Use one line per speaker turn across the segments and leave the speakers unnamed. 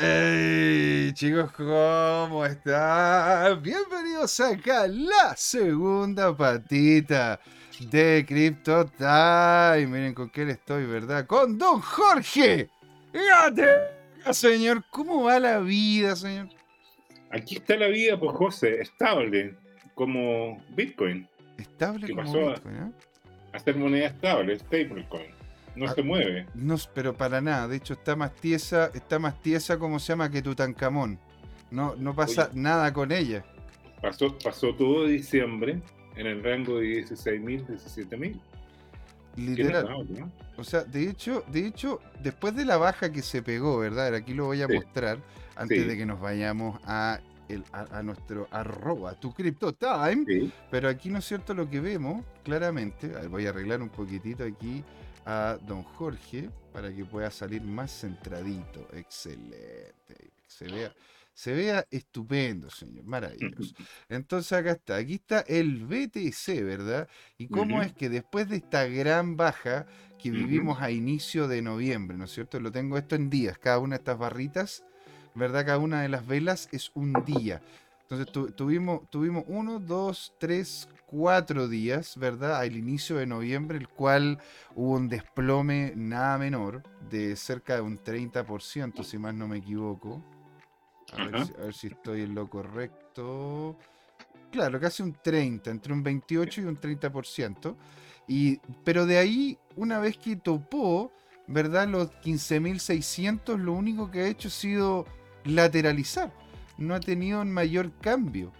Hey, chicos, ¿cómo están? Bienvenidos acá a la segunda patita de Crypto Time. Miren con quién estoy, ¿verdad? Con Don Jorge. Fíjate, señor, ¿cómo va la vida, señor?
Aquí está la vida, pues José, estable, como Bitcoin.
Estable
¿Qué
como
pasó?
Bitcoin, ¿eh?
Hacer moneda estable, stablecoin. No
Ah.
se mueve.
No, pero para nada. De hecho, está más tiesa, está más tiesa como se llama que Tutankamón. No, no pasa
Oye.
nada con ella.
Pasó, pasó todo diciembre en el rango de 16.000, 17.000. Qué
Literal.
notable, ¿no?
O sea, de hecho, de hecho, después de la baja que se pegó, ¿verdad? Aquí lo voy a
Sí.
mostrar antes
Sí.
de que nos vayamos a, el, a, a nuestro arroba, tu crypto time.
Sí.
Pero aquí, ¿no es cierto? Lo que vemos claramente, a ver, voy a arreglar un poquitito aquí a don Jorge para que pueda salir más centradito. Excelente. Se vea, se vea estupendo, señor. Maravilloso. Entonces acá está, aquí está el BTC, ¿verdad? Y cómo es que después de esta gran baja que vivimos a inicio de noviembre, ¿no es cierto? Lo tengo esto en días, cada una de estas barritas, ¿verdad? Cada una de las velas es un día. Entonces tu- tuvimos, tuvimos uno, dos, tres, cuatro días, ¿verdad? Al inicio de noviembre, el cual hubo un desplome nada menor de cerca de un 30%, si más no me equivoco. A ver, si, a ver si estoy en lo correcto. Claro, casi un 30, entre un 28 y un 30%. Y, pero de ahí, una vez que topó, ¿verdad? Los 15.600, lo único que ha hecho ha sido lateralizar. No ha tenido un mayor cambio.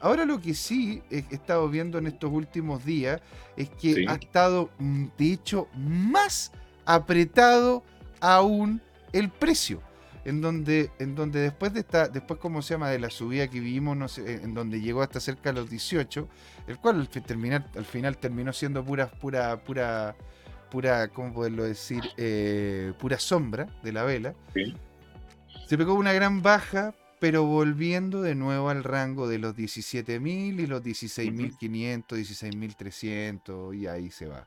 Ahora- lo que sí he estado viendo en estos últimos días es que
Sí.
ha estado, mm, de hecho, más apretado aún el precio. En donde, en donde después de esta, después como se llama, de la subida que vivimos, no sé, en donde llegó hasta cerca de los 18, el cual al, fi- terminar, al final terminó siendo pura, pura, pura, pura, ¿cómo poderlo decir? Eh, pura sombra de la vela.
Sí.
Se pegó una gran baja, pero volviendo de nuevo al rango de los 17.000 y los 16.500, 16.300 y ahí se va.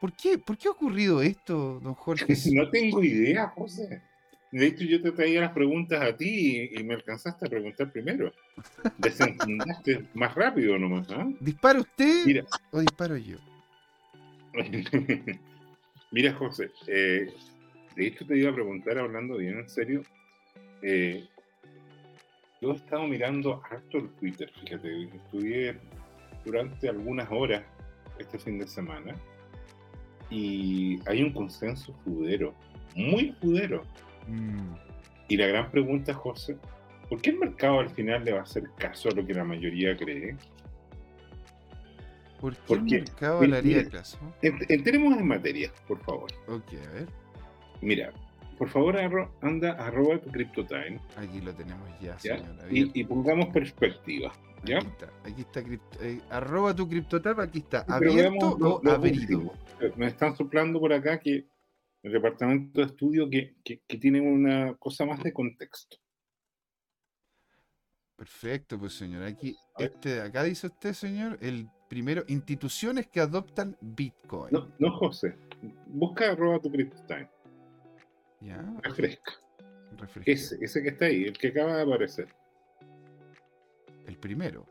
¿Por qué, ¿Por qué ha ocurrido esto, don Jorge?
No tengo idea, José. De hecho, yo te traía las preguntas a ti y, y me alcanzaste a preguntar primero. Desenfundaste más rápido nomás, ¿ah?
¿Dispara usted
Mira,
o disparo yo?
Mira, José, eh, de hecho te iba a preguntar, hablando bien en serio, eh, yo he estado mirando harto el Twitter, fíjate, estudié durante algunas horas este fin de semana y hay un consenso fudero, muy fudero.
Mm,
Y la gran pregunta, José, ¿por qué el mercado al final le va a hacer caso a lo que la mayoría cree?
¿Por qué
¿Por
el mercado le haría caso?
En- Entremos en materia, por favor.
Ok, a ver.
Mira, por favor, arro- anda, arroba tu CryptoTime.
Aquí lo tenemos ya,
¿ya? Y, y pongamos perspectiva. ¿ya?
Aquí está, aquí está. eh, arroba tu criptotap, aquí está. ¿Abierto
lo-
o
lo
abrido?
último. Eh, Me están soplando por acá que el departamento de estudio que, que, que tiene una cosa más de contexto.
Perfecto, pues señor. Aquí, este de acá dice usted, señor, el primero, instituciones que adoptan Bitcoin.
No, no José. Busca arroba tu CryptoTime.
Ya,
Refresca. Ese, ese que está ahí, el que acaba de aparecer.
El primero,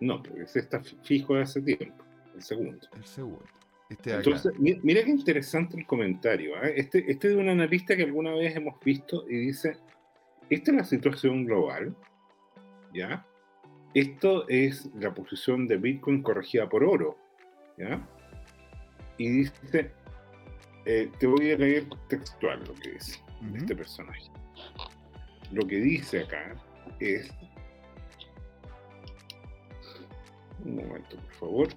No, porque ese está fi- fijo de hace tiempo. El segundo.
el segundo. Este acá.
Entonces, mi- mira qué interesante el comentario. ¿eh? Este, este es de un analista que alguna vez hemos visto y dice, esta es la situación global, ¿ya? Esto es la posición de Bitcoin corregida por oro, ¿ya? Y dice, eh, te voy a leer textual lo que dice este personaje. Lo que dice acá es... Un momento, por favor.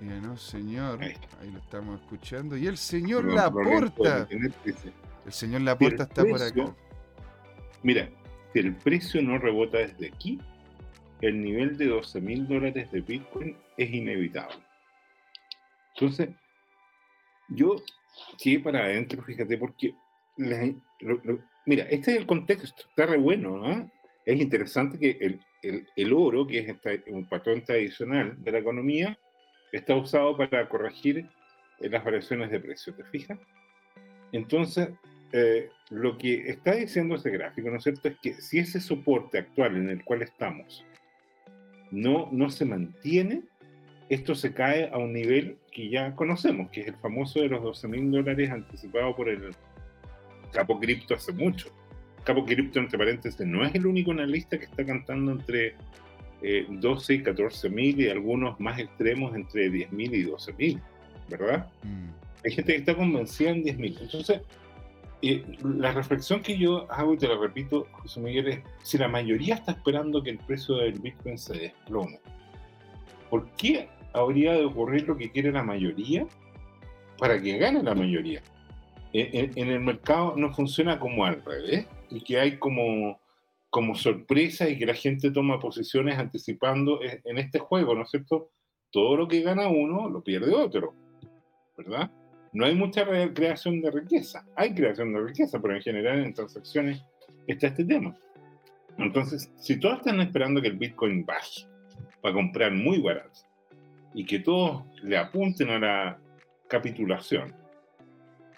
Ya no, señor.
Ahí
Ahí lo estamos escuchando. Y el señor
con
Laporta. El señor Laporta está por acá.
Mira, si el precio no rebota desde aquí, el nivel de 12 mil dólares de Bitcoin es inevitable. Entonces, yo sigue para adentro, fíjate, porque la- lo- lo- mira, este es el contexto, está re bueno, ¿no? Es interesante que el, el- el oro, que es esta- un patrón tradicional de la economía, está usado para corregir en las variaciones de precio, ¿te fijas? Entonces, eh, lo que está diciendo ese gráfico, ¿no es cierto?, es que si ese soporte actual en el cual estamos no, no se mantiene, esto se cae a un nivel que ya conocemos, que es el famoso de los 12 mil dólares anticipado por el Capo Cripto hace mucho. Capo Cripto, entre paréntesis, no es el único analista que está cantando entre 12 eh, y 14 mil y algunos más extremos entre 10 mil y 12 mil, ¿verdad? Mm. Hay gente que está convencida en 10 mil. Entonces, la reflexión que yo hago y te la repito, José Miguel, es si la mayoría está esperando que el precio del Bitcoin se desplome, ¿por qué habría de ocurrir lo que quiere la mayoría para que gane la mayoría? En, el mercado no funciona como al revés y que hay como, como sorpresa y que la gente toma posiciones anticipando en este juego, ¿no es cierto? Todo lo que gana uno lo pierde otro, ¿verdad? No hay mucha creación de riqueza. Hay creación de riqueza, pero en general en transacciones está este tema. Entonces, si todos están esperando que el Bitcoin baje para comprar muy barato y que todos le apunten a la capitulación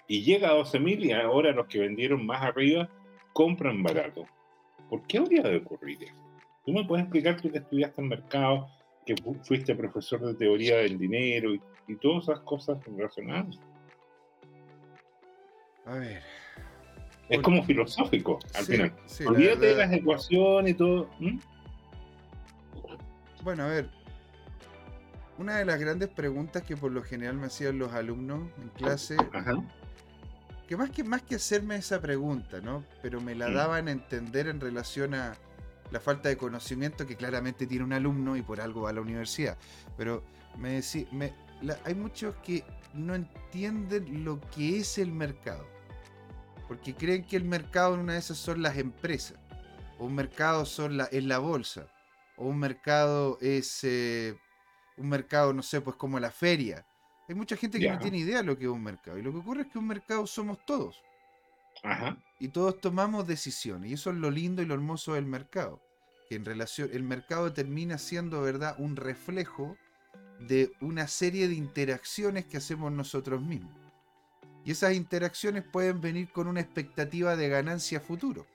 y llega a 12.000 y ahora los que vendieron más arriba compran barato, ¿por qué habría de ocurrir eso? ¿Tú me puedes explicar tú que estudiaste en mercado, que fuiste profesor de teoría del dinero y, y todas esas cosas relacionadas?
A ver.
Es como filosófico, al final. Olvídate de las ecuaciones y todo.
Bueno, a ver. Una de las grandes preguntas que por lo general me hacían los alumnos en clase, que más que más que hacerme esa pregunta, ¿no? Pero me la mm. daban a entender en relación a la falta de conocimiento que claramente tiene un alumno y por algo va a la universidad. Pero me decía, me, hay muchos que no entienden lo que es el mercado porque creen que el mercado en una de esas son las empresas, o un mercado son la, es la bolsa, o un mercado es eh, un mercado, no sé, pues como la feria. Hay mucha gente que no tiene idea de lo que es un mercado. Y lo que ocurre es que un mercado somos todos. Y todos tomamos decisiones. Y eso es lo lindo y lo hermoso del mercado. Que en relación, el mercado termina siendo, ¿verdad?, un reflejo de una serie de interacciones que hacemos nosotros mismos. Y esas interacciones pueden venir con una expectativa de ganancia futuro.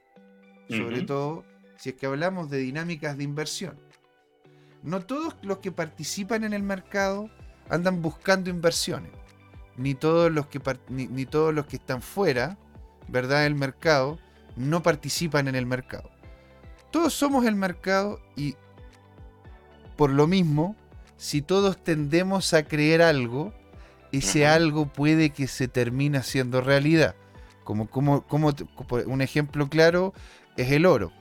Sobre todo si es que hablamos de dinámicas de inversión. No todos los que participan en el mercado andan buscando inversiones. Ni todos los que, ni, todos los que están fuera, ¿verdad? Del mercado, no participan en el mercado. Todos somos el mercado y por lo mismo, si todos tendemos a creer algo, ese algo puede que se termine haciendo realidad. Como, como, como un ejemplo claro es el oro.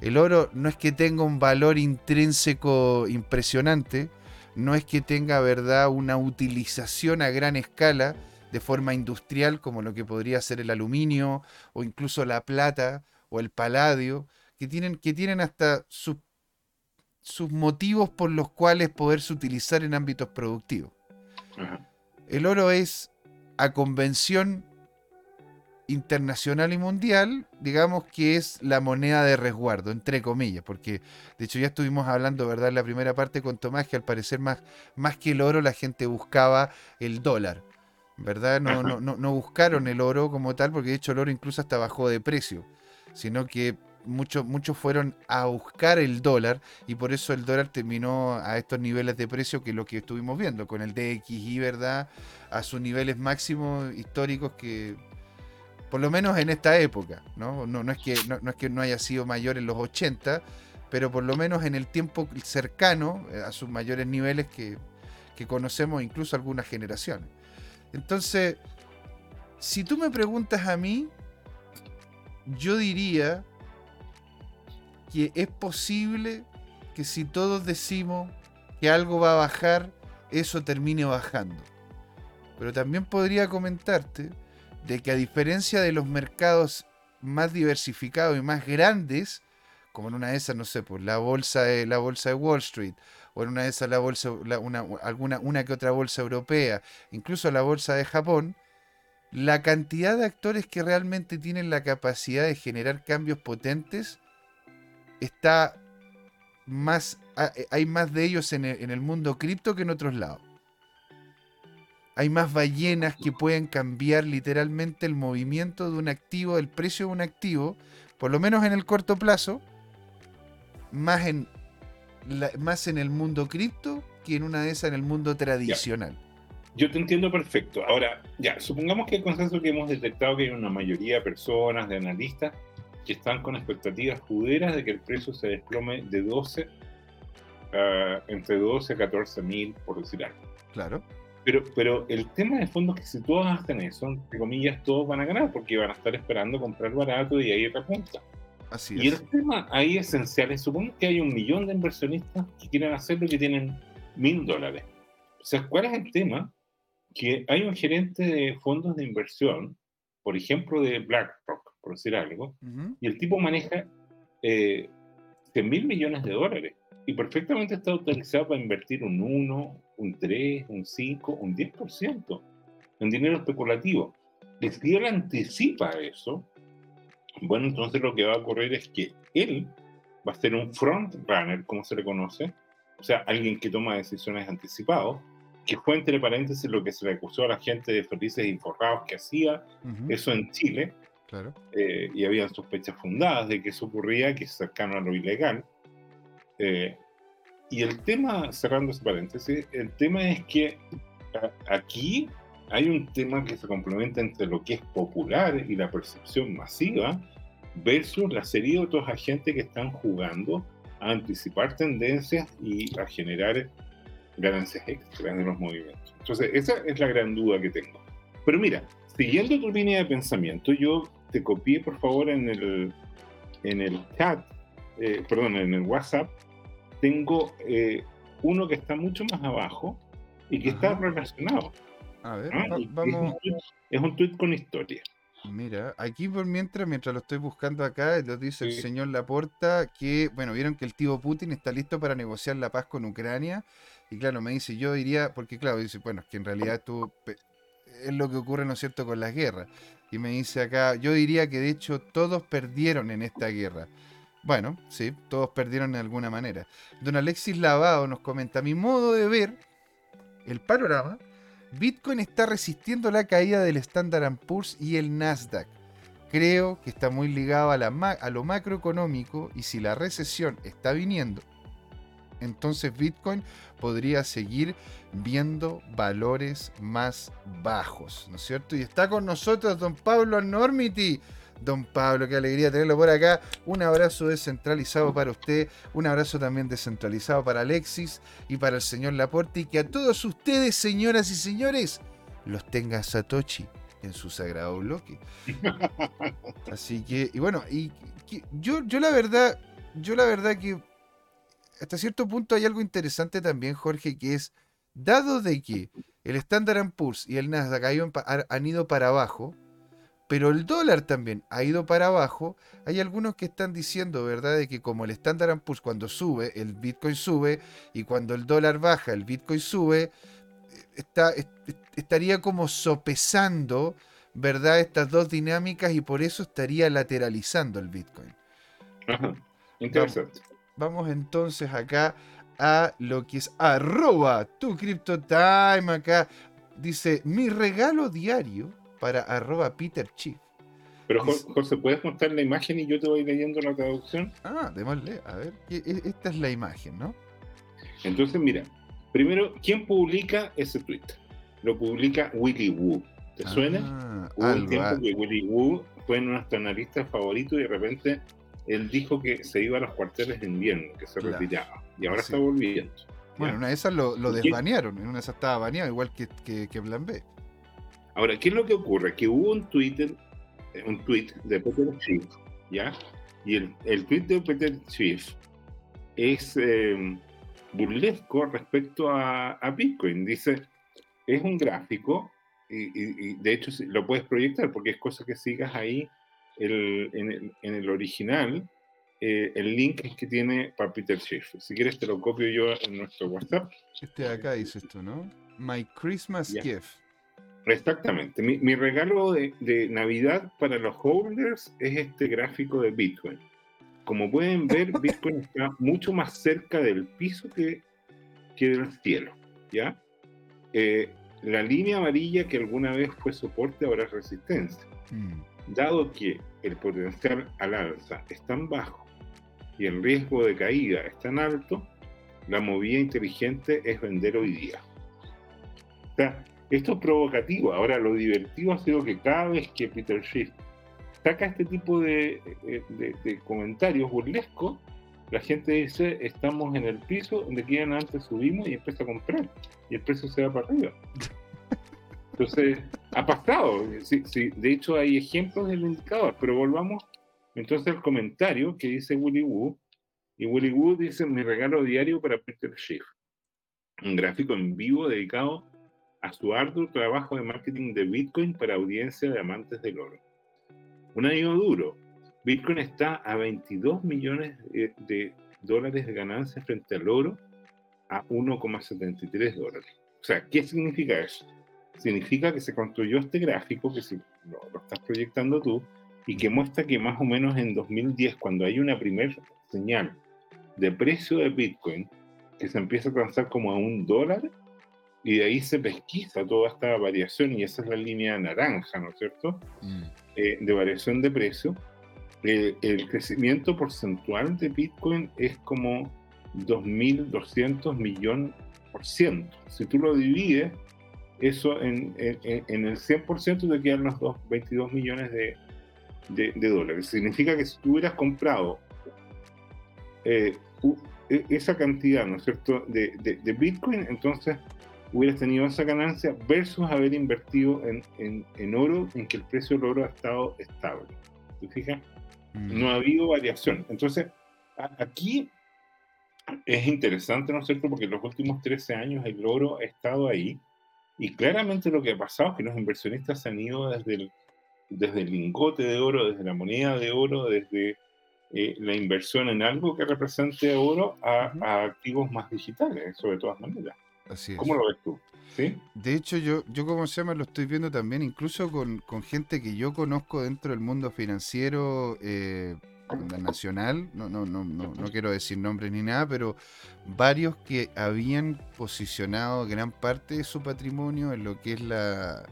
El oro no es que tenga un valor intrínseco impresionante, no es que tenga verdad una utilización a gran escala de forma industrial como lo que podría ser el aluminio o incluso la plata o el paladio, que tienen, que tienen hasta sus, sus motivos por los cuales poderse utilizar en ámbitos productivos. El oro es a convención internacional y mundial, digamos que es la moneda de resguardo, entre comillas, porque de hecho ya estuvimos hablando, ¿verdad?, en la primera parte con Tomás, que al parecer más, más que el oro la gente buscaba el dólar, ¿verdad? No, no, no, no buscaron el oro como tal, porque de hecho el oro incluso hasta bajó de precio, sino que muchos muchos fueron a buscar el dólar y por eso el dólar terminó a estos niveles de precio que lo que estuvimos viendo, con el DXI, ¿verdad? A sus niveles máximos históricos que, por lo menos en esta época, ¿no? No, no, es, que, no, es que no haya sido mayor en los 80, pero por lo menos en el tiempo cercano eh, a sus mayores niveles que, que conocemos incluso algunas generaciones. Entonces, si tú me preguntas a mí, yo diría que es posible que si todos decimos que algo va a bajar, eso termine bajando. Pero también podría comentarte de que a diferencia de los mercados más diversificados y más grandes, como en una de esas, no sé, pues la bolsa de, la bolsa de Wall Street, o en una de esas la bolsa, una, alguna, una que otra bolsa europea, incluso la bolsa de Japón, la cantidad de actores que realmente tienen la capacidad de generar cambios potentes está más, hay más de ellos en el, mundo cripto que en otros lados. hay más ballenas que pueden cambiar literalmente el movimiento de un activo, el precio de un activo, por lo menos en el corto plazo, más en, más en el mundo cripto que en una de esas en el mundo tradicional.
Yo te entiendo perfecto. Ahora, ya, supongamos que el consenso que hemos detectado que hay una mayoría de personas, de analistas, que están con expectativas juderas de que el precio se desplome de 12, ah, entre 12 a 14 mil, por decir algo.
Claro.
Pero, pero el tema de fondo es que si todos hacen eso, entre comillas, todos van a ganar porque van a estar esperando comprar barato y ahí repunta.
Así
y
es.
el tema ahí esencial es, supongo que hay un millón de inversionistas que quieren hacerlo y que tienen mil dólares. O sea, ¿cuál es el tema? Que hay un gerente de fondos de inversión, por ejemplo, de BlackRock, por decir algo, y el tipo maneja eh, 100 mil millones de dólares y perfectamente está autorizado para invertir un 1, un 3, un 5, un 10% en dinero especulativo. Y si él anticipa eso, bueno, entonces lo que va a ocurrir es que él va a ser un front runner, como se le conoce, o sea, alguien que toma decisiones anticipados, que fue entre paréntesis lo que se le acusó a la gente de felices y forrados que hacía eso en Chile,
Claro.
eh, y habían sospechas fundadas de que eso ocurría, que es cercano a lo ilegal. Eh, y el tema, cerrando ese paréntesis, el tema es que aquí hay un tema que se complementa entre lo que es popular y la percepción masiva versus la serie de otros agentes que están jugando a anticipar tendencias y a generar ganancias extras de los movimientos. Entonces, esa es la gran duda que tengo. Pero mira, siguiendo tu línea de pensamiento, yo te copié, por favor, en el, en el chat, eh, perdón, en el WhatsApp, tengo eh, uno que está mucho más abajo y que está relacionado.
A ver,
¿ah?
va- vamos.
es un tweet con historia.
Mira, aquí por mientras, mientras lo estoy buscando acá, nos dice el señor Laporta que, bueno, vieron que el tío Putin está listo para negociar la paz con Ucrania. Y claro, me dice, yo diría, porque claro, dice, bueno, es que en realidad tú, es lo que ocurre, ¿no es cierto?, con las guerras. Y me dice acá, yo diría que de hecho todos perdieron en esta guerra. Bueno, sí, todos perdieron de alguna manera. Don Alexis Lavado nos comenta, mi modo de ver el panorama, Bitcoin está resistiendo la caída del Standard Poor's y el Nasdaq. Creo que está muy ligado a, la a lo macroeconómico y si la recesión está viniendo, entonces Bitcoin podría seguir viendo valores más bajos, ¿no es cierto? Y está con nosotros don Pablo Normity. Don Pablo, qué alegría tenerlo por acá. Un abrazo descentralizado para usted, un abrazo también descentralizado para Alexis y para el señor Laporte y que a todos ustedes, señoras y señores, los tenga Satoshi en su sagrado bloque. Así que, y bueno, y que- yo, yo la verdad, yo la verdad que hasta cierto punto hay algo interesante también, Jorge, que es, dado de que el Standard Poor's y el Nasdaq han ido para abajo, pero el dólar también ha ido para abajo, hay algunos que están diciendo, ¿verdad?, de que como el Standard Poor's cuando sube, el Bitcoin sube, y cuando el dólar baja, el Bitcoin sube, está, estaría como sopesando, ¿verdad?, estas dos dinámicas y por eso estaría lateralizando el Bitcoin.
Ajá. Interesante.
Vamos entonces acá a lo que es arroba tu CryptoTime acá. Dice, mi regalo diario para arroba Peter Chief.
Pero
dice-
José, ¿puedes mostrar la imagen y yo te voy leyendo la traducción?
Ah, démosle, a ver, e- e- esta es la imagen, ¿no?
Entonces, mira, primero, ¿quién publica ese tweet? Lo publica Willy Woo. ¿Te suena?
Ah,
Hubo un
algo,
tiempo
ah,
que Willy Woo fue nuestro analista favorito y de repente él dijo que se iba a los cuarteles de invierno, que se
Claro.
retiraba. Y ahora
Sí.
está volviendo.
Bueno,
¿ya?
una de esas lo, desbanearon, en una de esas estaba baneado, igual que, que, que Plan B.
Ahora, ¿qué es lo que ocurre? Que hubo un Twitter, eh, un tweet de Peter Schiff, ¿ya? Y el, el tweet de Peter Schiff es eh, burlesco respecto a, a Bitcoin. Dice, es un gráfico, y, y- y de hecho lo puedes proyectar porque es cosa que sigas ahí el- en, el, en el original, eh, el link que tiene para Peter Schiff. Si quieres te lo copio yo en nuestro WhatsApp.
Este de acá dice esto, ¿no? My Christmas gift.
Exactamente. Mi, mi regalo de, de Navidad para los holders es este gráfico de Bitcoin. Como pueden ver, Bitcoin está mucho más cerca del piso que, que del cielo. ¿ya? Eh, la línea amarilla que alguna vez fue soporte ahora es resistencia. Mm. Dado que el potencial al alza es tan bajo y el riesgo de caída es tan alto, la movida inteligente es vender hoy día. O sea, esto es provocativo. Ahora, lo divertido ha sido que cada vez que Peter Schiff saca este tipo de, de comentarios burlescos, la gente dice, estamos en el piso, donde quieran antes subimos y empieza a comprar. Y el precio se va para arriba. Entonces, ha pasado. Sí, sí, de hecho, hay ejemplos del indicador, pero volvamos entonces al comentario que dice Willy Woo. Y Willy Woo dice, mi regalo diario para Peter Schiff. Un gráfico en vivo dedicado a su arduo trabajo de marketing de Bitcoin para audiencia de amantes del oro. Un año duro, Bitcoin está a 22 millones de dólares de ganancia frente al oro a 1,73 dólares. O sea, ¿qué significa eso? Significa que se construyó este gráfico, que si lo, estás proyectando tú, y que muestra que más o menos en 2010, cuando hay una primera señal de precio de Bitcoin, que se empieza a transar como a un dólar, y de ahí se pesquisa toda esta variación, y esa es la línea naranja, ¿no es cierto? Mm. Eh, de variación de precio el crecimiento porcentual de Bitcoin es como 2.200 millones por ciento. Si tú lo divides, eso en, en, el 100% te quedan los 22 millones de, de, dólares. Significa que si tú hubieras comprado eh, e, esa cantidad, ¿no es cierto?, de, de, Bitcoin, entonces hubieras tenido esa ganancia versus haber invertido en, en, oro, en que el precio del oro ha estado estable. ¿Te fijas? No ha habido variación. Entonces, aquí es interesante, ¿no es cierto? Porque en los últimos 13 años el oro ha estado ahí y claramente lo que ha pasado es que los inversionistas han ido desde el, desde el lingote de oro, desde la moneda de oro, desde eh, la inversión en algo que represente oro a, a activos más digitales, de todas maneras. ¿Cómo lo ves tú?
De hecho, yo, yo como se llama, lo estoy viendo también, incluso con, gente que yo conozco dentro del mundo financiero eh, nacional, no, no, no, no, no quiero decir nombres ni nada, pero varios que habían posicionado gran parte de su patrimonio en lo que es la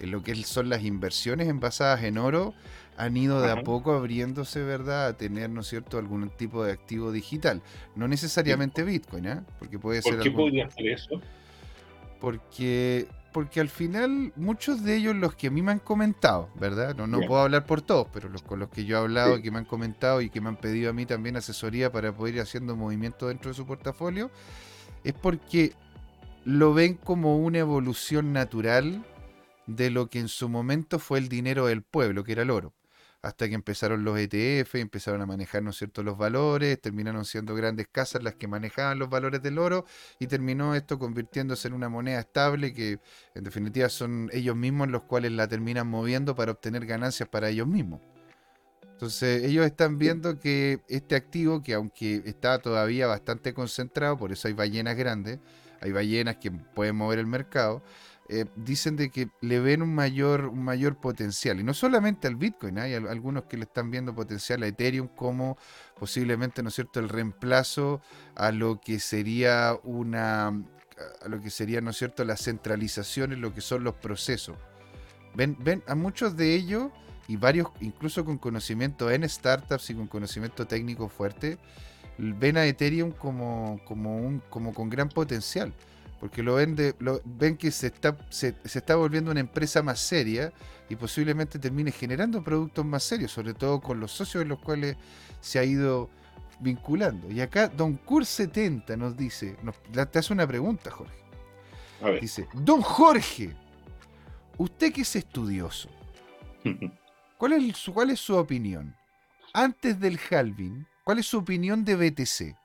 en lo que son las inversiones envasadas en oro, han ido de a poco abriéndose, ¿verdad?, a tener, ¿no es cierto?, algún tipo de activo digital. No necesariamente Bitcoin, ¿eh? Porque puede
¿Por
ser.
qué podría ser eso?
porque, porque al final muchos de ellos, los que a mí me han comentado, ¿verdad? No, no puedo hablar por todos, pero los con los que yo he hablado, que me han comentado y que me han pedido a mí también asesoría para poder ir haciendo movimiento dentro de su portafolio, es porque lo ven como una evolución natural de lo que en su momento fue el dinero del pueblo, que era el oro hasta que empezaron los ETF, empezaron a manejar, ¿no es cierto?, los valores, terminaron siendo grandes casas las que manejaban los valores del oro y terminó esto convirtiéndose en una moneda estable que en definitiva son ellos mismos los cuales la terminan moviendo para obtener ganancias para ellos mismos. Entonces ellos están viendo que este activo, que aunque está todavía bastante concentrado, por eso hay ballenas grandes, hay ballenas que pueden mover el mercado, eh, dicen de que le ven un mayor, un mayor potencial. Y no solamente al Bitcoin, hay algunos que le están viendo potencial a Ethereum como posiblemente, ¿no es cierto?, el reemplazo a lo que sería una a lo que sería, ¿no es cierto?, la centralización en lo que son los procesos. Ven, ven a muchos de ellos y varios, incluso con conocimiento en startups y con conocimiento técnico fuerte, ven a Ethereum como, como, un, como con gran potencial porque lo ven, lo, ven que se está, se, está volviendo una empresa más seria y posiblemente termine generando productos más serios, sobre todo con los socios en los cuales se ha ido vinculando. Y acá Don Cur70 nos dice, nos, te hace una pregunta, Jorge. Dice, Don Jorge, usted que es estudioso, ¿cuál es, su, ¿cuál es su opinión? Antes del halving, ¿cuál es su opinión de BTC?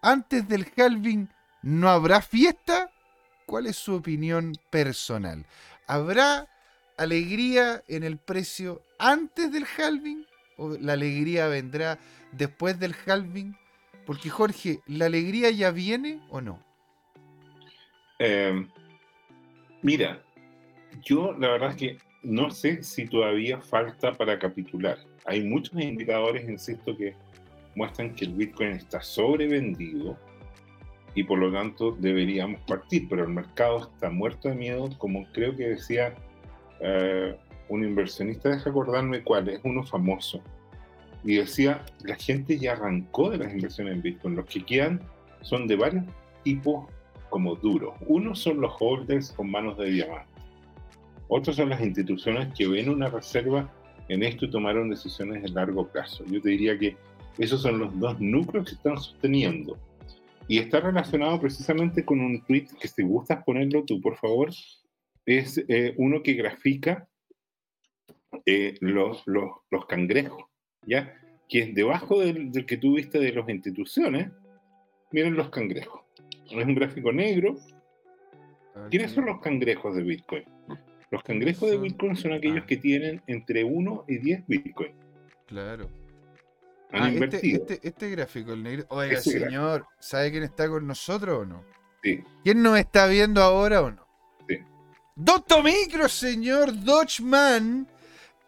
Antes del halving, ¿no habrá fiesta? ¿Cuál es su opinión personal? ¿Habrá alegría en el precio antes del halving o la alegría vendrá después del halving? Porque Jorge, ¿la alegría ya viene o no?
Em, mira, yo la verdad es que no sé si todavía falta para capitular. Hay muchos indicadores, insisto, que muestran que el Bitcoin está sobrevendido y por lo tanto deberíamos partir, pero el mercado está muerto de miedo, como creo que decía eh, un inversionista, deja acordarme cuál, es uno famoso, y decía, la gente ya arrancó de las inversiones en Bitcoin, los que quedan son de varios tipos como duros. Uno son los holders con manos de diamante, otros son las instituciones que ven una reserva en esto y tomaron decisiones de largo plazo. Yo te diría que esos son los dos núcleos que están sosteniendo. Y está relacionado precisamente con un tweet que si gustas ponerlo tú, por favor, es eh, uno que grafica eh, los, los, los, cangrejos, ¿ya? Que es debajo del, del, que tú viste de las instituciones, miren los cangrejos. Es un gráfico negro. ¿Quiénes son los cangrejos de Bitcoin? Los cangrejos de Bitcoin son aquellos que tienen entre 1 y 10 Bitcoin.
Claro. Ah, este, este, este, gráfico, el negro. Oiga, señor, ¿sabe quién está con nosotros o no?
Sí.
¿Quién nos está viendo ahora o no?
Sí.
Doctor Micro, señor Dodgeman.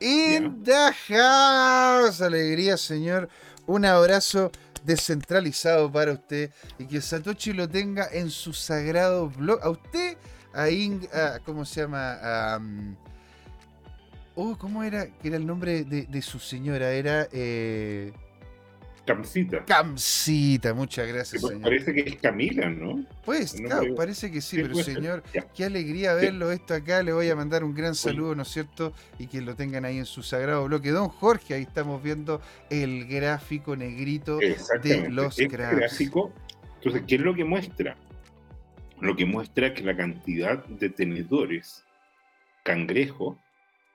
In the house. Alegría, señor. Un abrazo descentralizado para usted y que Satoshi lo tenga en su sagrado blog. A usted, a, a ¿cómo se llama? oh, ¿cómo era? Que era el nombre de, su señora? Era eh,
Camcita.
Camcita, muchas gracias,
pues, señor. Parece que es Camila, ¿no?
Pues, claro, parece que sí, pero señor, qué alegría verlo esto acá. Le voy a mandar un gran saludo, ¿no es cierto? Y que lo tengan ahí en su sagrado bloque. Don Jorge, ahí estamos viendo el gráfico negrito de los
este gráfico, entonces, ¿qué es lo que muestra? Lo que muestra que la cantidad de tenedores cangrejo,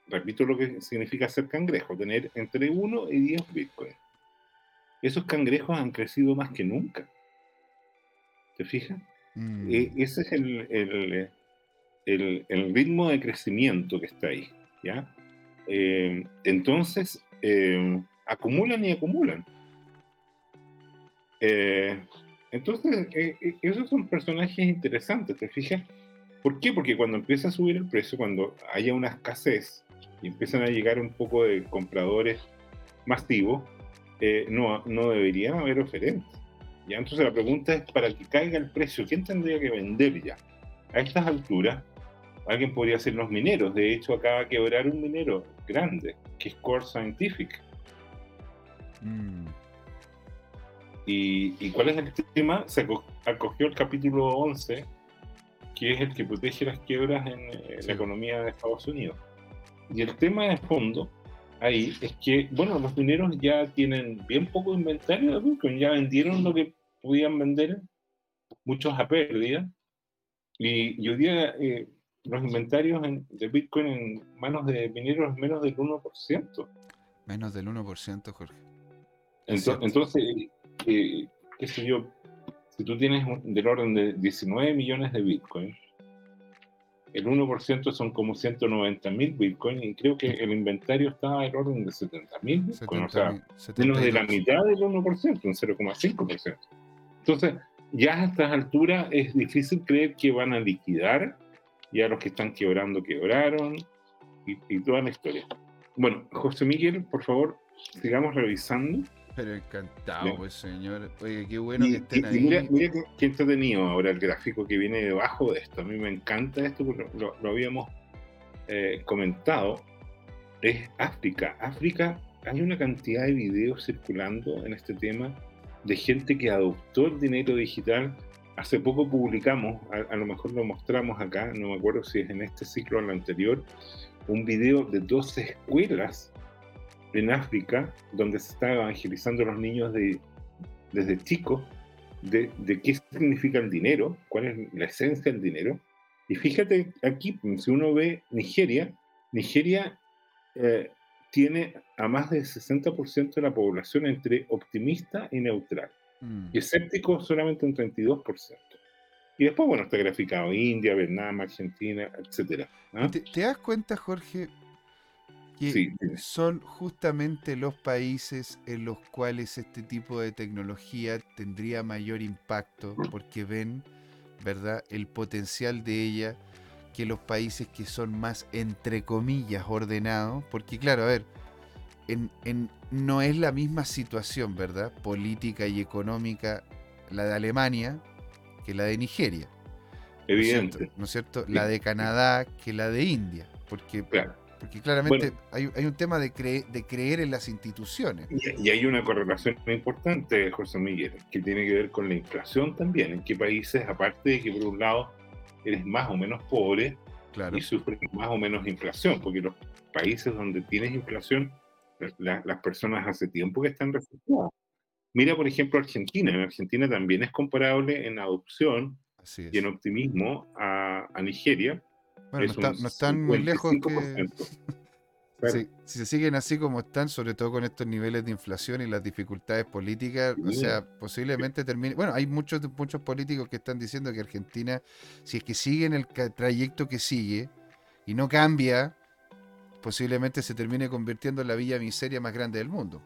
repito lo que significa ser cangrejo, tener entre 1 y 10 bitcoins esos cangrejos han crecido más que nunca. ¿Te fijas? Mm. E, ese es el, el, ritmo de crecimiento que está ahí. ¿ya? Eh, entonces, eh, acumulan y acumulan. Eh, entonces, esos son personajes interesantes, ¿te fijas? ¿Por qué? Porque cuando empieza a subir el precio, cuando haya una escasez y empiezan a llegar un poco de compradores masivos, eh, no, no deberían haber oferentes. ¿ya? Entonces la pregunta es, para que caiga el precio, ¿quién tendría que vender ya? A estas alturas, alguien podría ser los mineros. De hecho, acaba de quebrar un minero grande, que es Core Scientific. Mm. Y, cuál es el tema? Se acogió el capítulo 11, que es el que protege las quiebras en, la economía de Estados Unidos. Y el tema de fondo ahí es que, bueno, los mineros ya tienen bien poco inventario de Bitcoin, ya vendieron lo que podían vender, muchos a pérdida, y, hoy día eh, los inventarios de Bitcoin en manos de mineros es menos del 1%.
Menos del 1%, Jorge.
Entonces, eh, qué sé yo, si tú tienes del orden de 19 millones de Bitcoin, el 1% son como 190 mil Bitcoin y creo que el inventario está al orden de 70 mil Bitcoin, o sea, menos de la mitad del 1%, un 0,5%. Entonces, ya a estas alturas es difícil creer que van a liquidar, ya los que están quebrando quebraron y, y toda la historia. Bueno, José Miguel, por favor, sigamos revisando.
Pero encantado, pues señor. Oye, qué bueno que estén ahí.
Mira, mira qué, entretenido ahora el gráfico que viene debajo de esto. A mí me encanta esto porque lo, habíamos eh, comentado. Es África. África, hay una cantidad de videos circulando en este tema de gente que adoptó el dinero digital. Hace poco publicamos, a, a lo mejor lo mostramos acá, no me acuerdo si es en este ciclo o en el anterior, un video de 12 escuelas en África, donde se está evangelizando a los niños de, desde chicos de, qué significa el dinero, cuál es la esencia del dinero. Y fíjate aquí, si uno ve Nigeria, Nigeria eh, tiene a más del 60% de la población entre optimista y neutral. Mm. Y escéptico solamente un 32%. Y después, bueno, está graficado India, Vietnam, Argentina, etc.
¿ah? ¿Te, das cuenta, Jorge, que son justamente los países en los cuales este tipo de tecnología tendría mayor impacto porque ven, ¿verdad?, el potencial de ella que los países que son más, entre comillas, ordenados, porque claro, a ver, en, en, no es la misma situación, ¿verdad?, política y económica la de Alemania que la de Nigeria.
Evidente.
¿No es cierto? La de Canadá que la de India. Porque, porque claramente hay, un tema de, de creer en las instituciones.
Y, hay una correlación muy importante, José Miguel, que tiene que ver con la inflación también. En qué países, aparte de que por un lado eres más o menos pobre y sufres más o menos inflación, porque los países donde tienes inflación, las personas hace tiempo que están refugiadas. Mira, por ejemplo, Argentina. En Argentina también es comparable en adopción y en optimismo a, Nigeria.
Bueno, no, están muy lejos que... si se siguen así como están, sobre todo con estos niveles de inflación y las dificultades políticas, o sea, posiblemente termine. Bueno, hay muchos muchos políticos que están diciendo que Argentina, si es que sigue en el trayecto que sigue y no cambia, posiblemente se termine convirtiendo en la villa miseria más grande del mundo.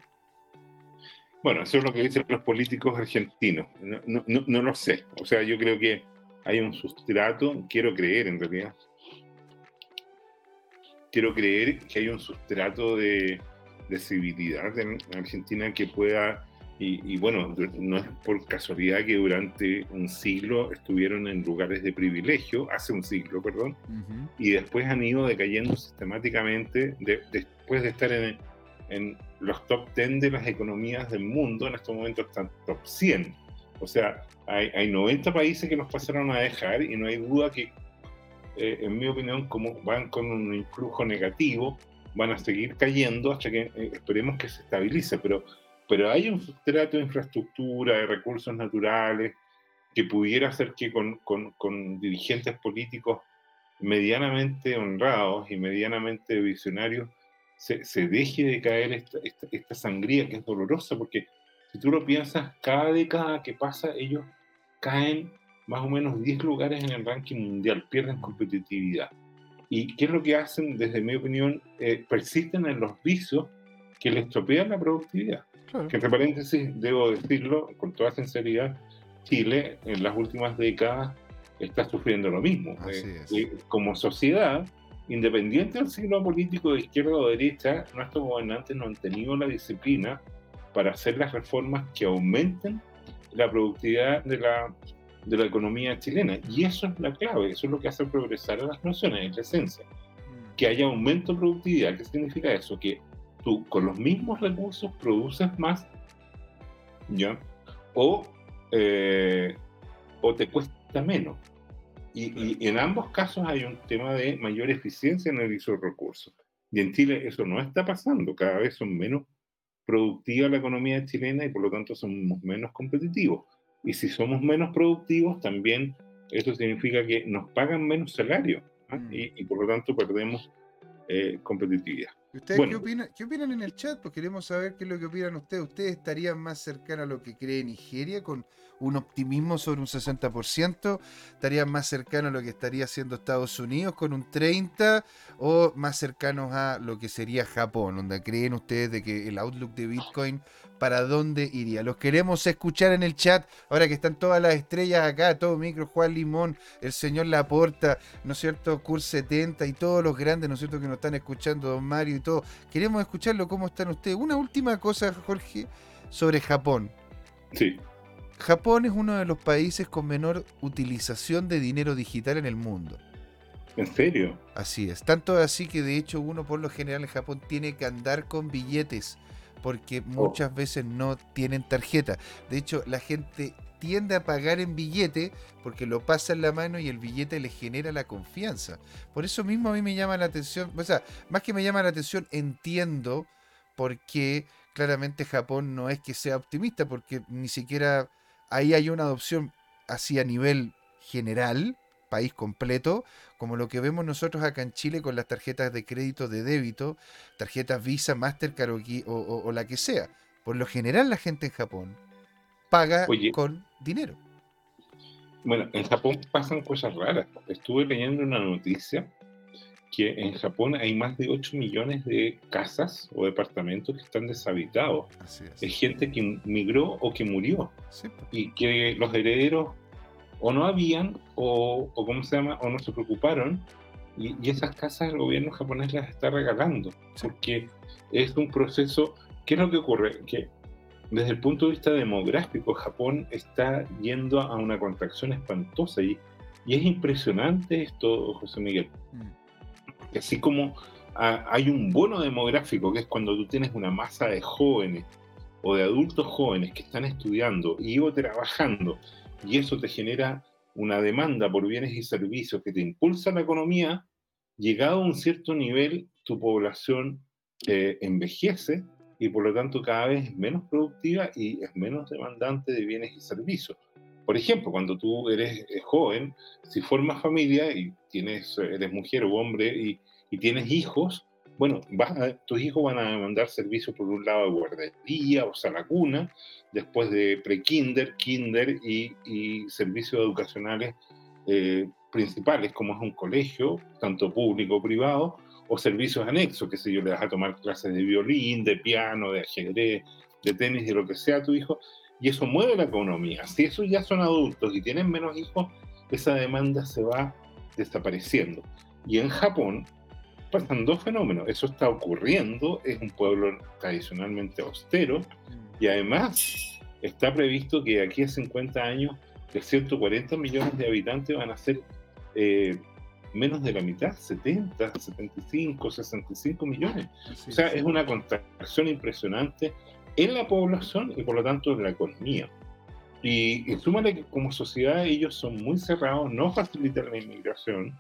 Bueno, eso es lo que dicen los políticos argentinos. No, no, lo sé. O sea, yo creo que hay un sustrato, quiero creer en realidad, quiero creer que hay un sustrato de, civilidad en Argentina que pueda, y, bueno, no es por casualidad que durante un siglo estuvieron en lugares de privilegio, hace un siglo, perdón, y después han ido decayendo sistemáticamente después de estar en, en los top 10 de las economías del mundo, en estos momentos están top 100. O sea, hay, hay 90 países que nos pasaron a dejar y no hay duda que, eh, en mi opinión, como van con un influjo negativo, van a seguir cayendo hasta que eh, esperemos que se estabilice. Pero, pero hay un sustrato de infraestructura, de recursos naturales, que pudiera hacer que con, con, dirigentes políticos medianamente honrados y medianamente visionarios se, deje de caer esta, esta, sangría que es dolorosa, porque si tú lo piensas, cada década que pasa ellos caen más o menos 10 lugares en el ranking mundial, pierden competitividad. ¿Y qué es lo que hacen? Desde mi opinión, eh, persisten en los vicios que les estropean la productividad. Que entre paréntesis, debo decirlo con toda sinceridad, Chile en las últimas décadas está sufriendo lo mismo. Eh, eh, como sociedad, Independiente del signo político de izquierda o derecha, nuestros gobernantes no han tenido la disciplina para hacer las reformas que aumenten la productividad de la, de la economía chilena. Y eso es la clave, eso es lo que hace progresar a las naciones, en la esencia. Mm. Que haya aumento de productividad. ¿Qué significa eso? Que tú con los mismos recursos produces más, ¿ya? O, eh, o te cuesta menos. Y, en ambos casos hay un tema de mayor eficiencia en el uso de recursos. Y en Chile eso no está pasando. Cada vez son menos productiva la economía chilena y por lo tanto somos menos competitivos. Y si somos menos productivos, también eso significa que nos pagan menos salario ¿ah? mm. y, por lo tanto perdemos eh, competitividad.
¿Ustedes qué, opinan, qué opinan en el chat? Pues queremos saber qué es lo que opinan ustedes. ¿Ustedes estarían más cercanos a lo que cree Nigeria con un optimismo sobre un 60%? ¿Estarían más cercanos a lo que estaría haciendo Estados Unidos con un 30%? ¿O más cercanos a lo que sería Japón? ¿Donde creen ustedes de que el outlook de Bitcoin para dónde iría? Los queremos escuchar en el chat. Ahora que están todas las estrellas acá, todo micro, Juan Limón, el señor Laporta, ¿no es cierto? Curs 70 y todos los grandes, ¿no es cierto? Que nos están escuchando, don Mario y todo. Queremos escucharlo, ¿cómo están ustedes? Una última cosa, Jorge, sobre Japón.
Sí.
Japón es uno de los países con menor utilización de dinero digital en el mundo.
¿En serio?
Así es. Tanto así que de hecho uno por lo general en Japón tiene que andar con billetes porque oh. muchas veces no tienen tarjeta. De hecho, la gente tiende a pagar en billete porque lo pasa en la mano y el billete le genera la confianza. Por eso mismo a mí me llama la atención, o sea, más que me llama la atención, entiendo por qué claramente Japón no es que sea optimista, porque ni siquiera ahí hay una adopción así a nivel general, país completo, como lo que vemos nosotros acá en Chile con las tarjetas de crédito de débito, tarjetas Visa, Mastercard o, la que sea. Por lo general la gente en Japón paga con dinero.
Bueno, en Japón pasan cosas raras. Estuve leyendo una noticia que en Japón hay más de 8 millones de casas o departamentos que están deshabitados. es. gente que migró o que murió. Pues. Y que los herederos o no habían o, o ¿cómo se llama? O no se preocuparon. Y, esas casas el gobierno japonés las está regalando. Porque es un proceso... ¿Qué es lo que ocurre? Que desde el punto de vista demográfico, Japón está yendo a una contracción espantosa y, y es impresionante esto, José Miguel. Mm. así como hay un bono demográfico, que es cuando tú tienes una masa de jóvenes o de adultos jóvenes que están estudiando y o trabajando, y eso te genera una demanda por bienes y servicios que te impulsa la economía, llegado a un cierto nivel, tu población eh, envejece y por lo tanto cada vez es menos productiva y es menos demandante de bienes y servicios. Por ejemplo, cuando tú eres eh, joven, si formas familia y tienes, eres mujer o hombre y tienes hijos, bueno, tus hijos van a demandar servicios por un lado de guardería, o sea, cuna, después de pre-kinder, kinder y, servicios educacionales eh, principales, como es un colegio, tanto público o privado, o servicios anexos, que sé yo, le vas a tomar clases de violín, de piano, de ajedrez, de tenis, de lo que sea a tu hijo, y eso mueve la economía. Si esos ya son adultos y tienen menos hijos, esa demanda se va desapareciendo. Y en Japón pasan dos fenómenos. Eso está ocurriendo, es un pueblo tradicionalmente austero, y además está previsto que aquí a 50 años de 140 millones de habitantes van a ser eh, menos de la mitad, 70, 75, 65 millones. o sea, es una contracción impresionante en la población y por lo tanto en la economía. Y, y súmale que como sociedad ellos son muy cerrados, no facilitan la inmigración,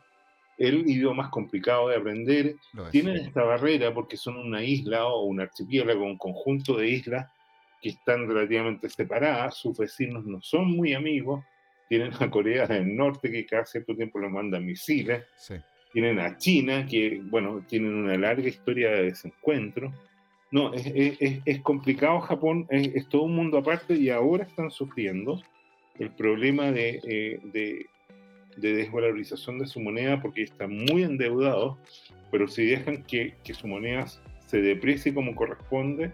el idioma más complicado de aprender, tienen esta barrera porque son una isla o un archipiélago, un conjunto de islas que están relativamente separadas, sus vecinos no son muy amigos, tienen a Corea del Norte que cada cierto tiempo le mandan misiles, tienen a China que, bueno, tienen una larga historia de desencuentro. No, es, es, es complicado Japón, es, todo un mundo aparte y ahora están sufriendo el problema de, eh, de, de, desvalorización de su moneda porque están muy endeudados, pero si dejan que, que su moneda se deprecie como corresponde,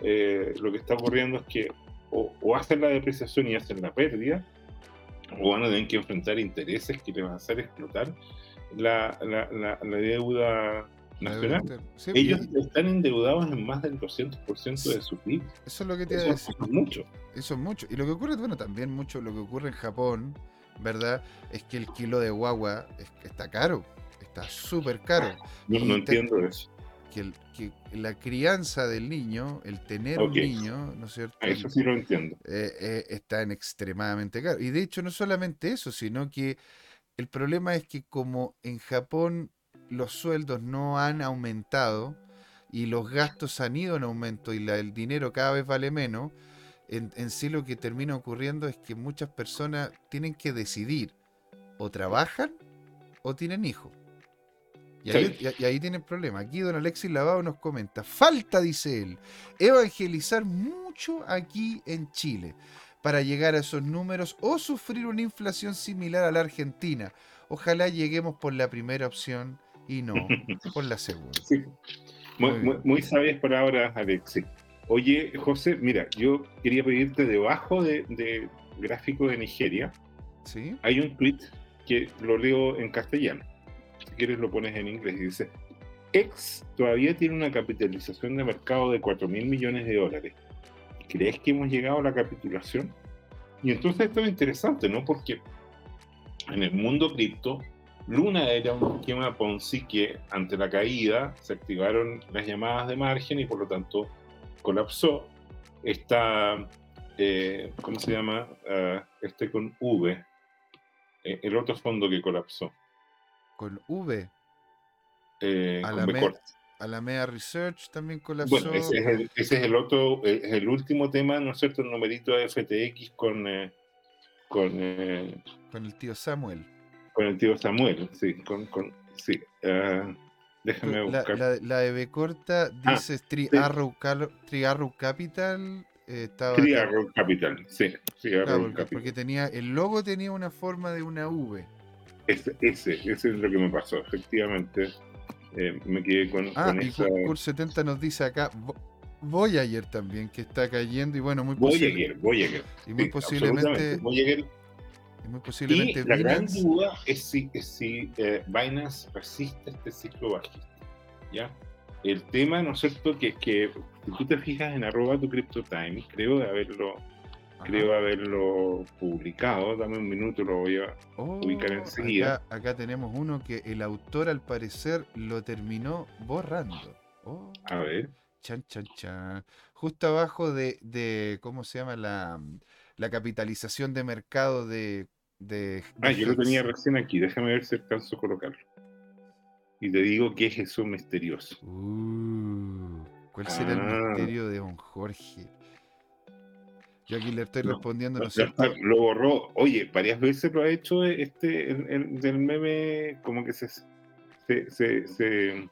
eh, lo que está ocurriendo es que o, o hacen la depreciación y hacen la pérdida, o van a tener que enfrentar intereses que les van a hacer explotar la, la, la, deuda nacional. Ellos están endeudados en más del 200% de su PIB.
Eso es lo que te Eso es mucho. Eso es mucho. Y lo que ocurre, bueno, también mucho lo que ocurre en Japón, ¿verdad? Es que el kilo de guagua está caro. Está súper caro.
No, no entiendo eso
que, la crianza del niño, el tener un niño, ¿no es cierto?
Eso sí lo entiendo.
Eh, eh, está en extremadamente caro. Y de hecho, no solamente eso, sino que el problema es que como en Japón los sueldos no han aumentado y los gastos han ido en aumento y el dinero cada vez vale menos, en, en sí lo que termina ocurriendo es que muchas personas tienen que decidir o trabajan o tienen hijos. Y ahí, tiene el problema. Aquí don Alexis Lavado nos comenta, falta, dice él, evangelizar mucho aquí en Chile para llegar a esos números o sufrir una inflación similar a la Argentina. Ojalá lleguemos por la primera opción y no por la segunda.
Muy, muy, sabias palabras, Alexis. Oye, José, mira, yo quería pedirte debajo de, gráfico de Nigeria, ¿Sí? hay un tweet que lo leo en castellano quieres lo pones en inglés y dice, X todavía tiene una capitalización de mercado de 4 mil millones de dólares. ¿Crees que hemos llegado a la capitulación? Y entonces esto es interesante, ¿no? Porque en el mundo cripto, Luna era un esquema Ponzi que ante la caída se activaron las llamadas de margen y por lo tanto colapsó. Está, eh, ¿cómo se llama? Ah, este con V, eh, el otro fondo que colapsó
con V.
Eh,
Alameda Research también colapsó.
Bueno, ese es, el, ese es el otro, es el último tema, ¿no es cierto? El numerito de FTX con, eh, con, eh,
con el tío Samuel.
Con el tío Samuel, sí, con, con sí. Uh, déjame buscar.
La, la, de B corta ah, dice Tri, Arrow, Capital.
Eh, Tri Arrow Capital, sí.
Arrow Capital. Porque tenía, el logo tenía una forma de una V.
Ese, ese, es lo que me pasó, efectivamente. Eh, me quedé con,
ah, y esa... 70 nos dice acá, voy ayer también, que está cayendo y bueno, muy
voy ayer, voy ayer.
Y muy posiblemente...
Voy ayer.
Y muy posiblemente
y la gran duda es si, si eh, Binance resiste este ciclo bajista. ¿ya? El tema, ¿no es cierto?, que, que si tú te fijas en arroba tu CryptoTime, creo de haberlo,
Ajá.
creo haberlo publicado, dame un minuto, lo voy a
Oh,
ubicar enseguida.
Acá, acá tenemos uno que el autor al parecer lo terminó borrando. Oh,
A ver,
chan, chan, chan. Justo abajo de, de ¿cómo se llama? La, la capitalización de mercado de... de,
ah, yo lo tenía recién aquí, déjame ver si alcanzo a colocarlo. Y te digo que es eso misterioso.
Uh, ¿cuál será el
Ah.
misterio de don Jorge? Yo aquí le estoy
No,
respondiendo, ¿no cierto?
lo borró. Oye, varias veces lo ha hecho este el, el- del meme, como que se, se, se, se,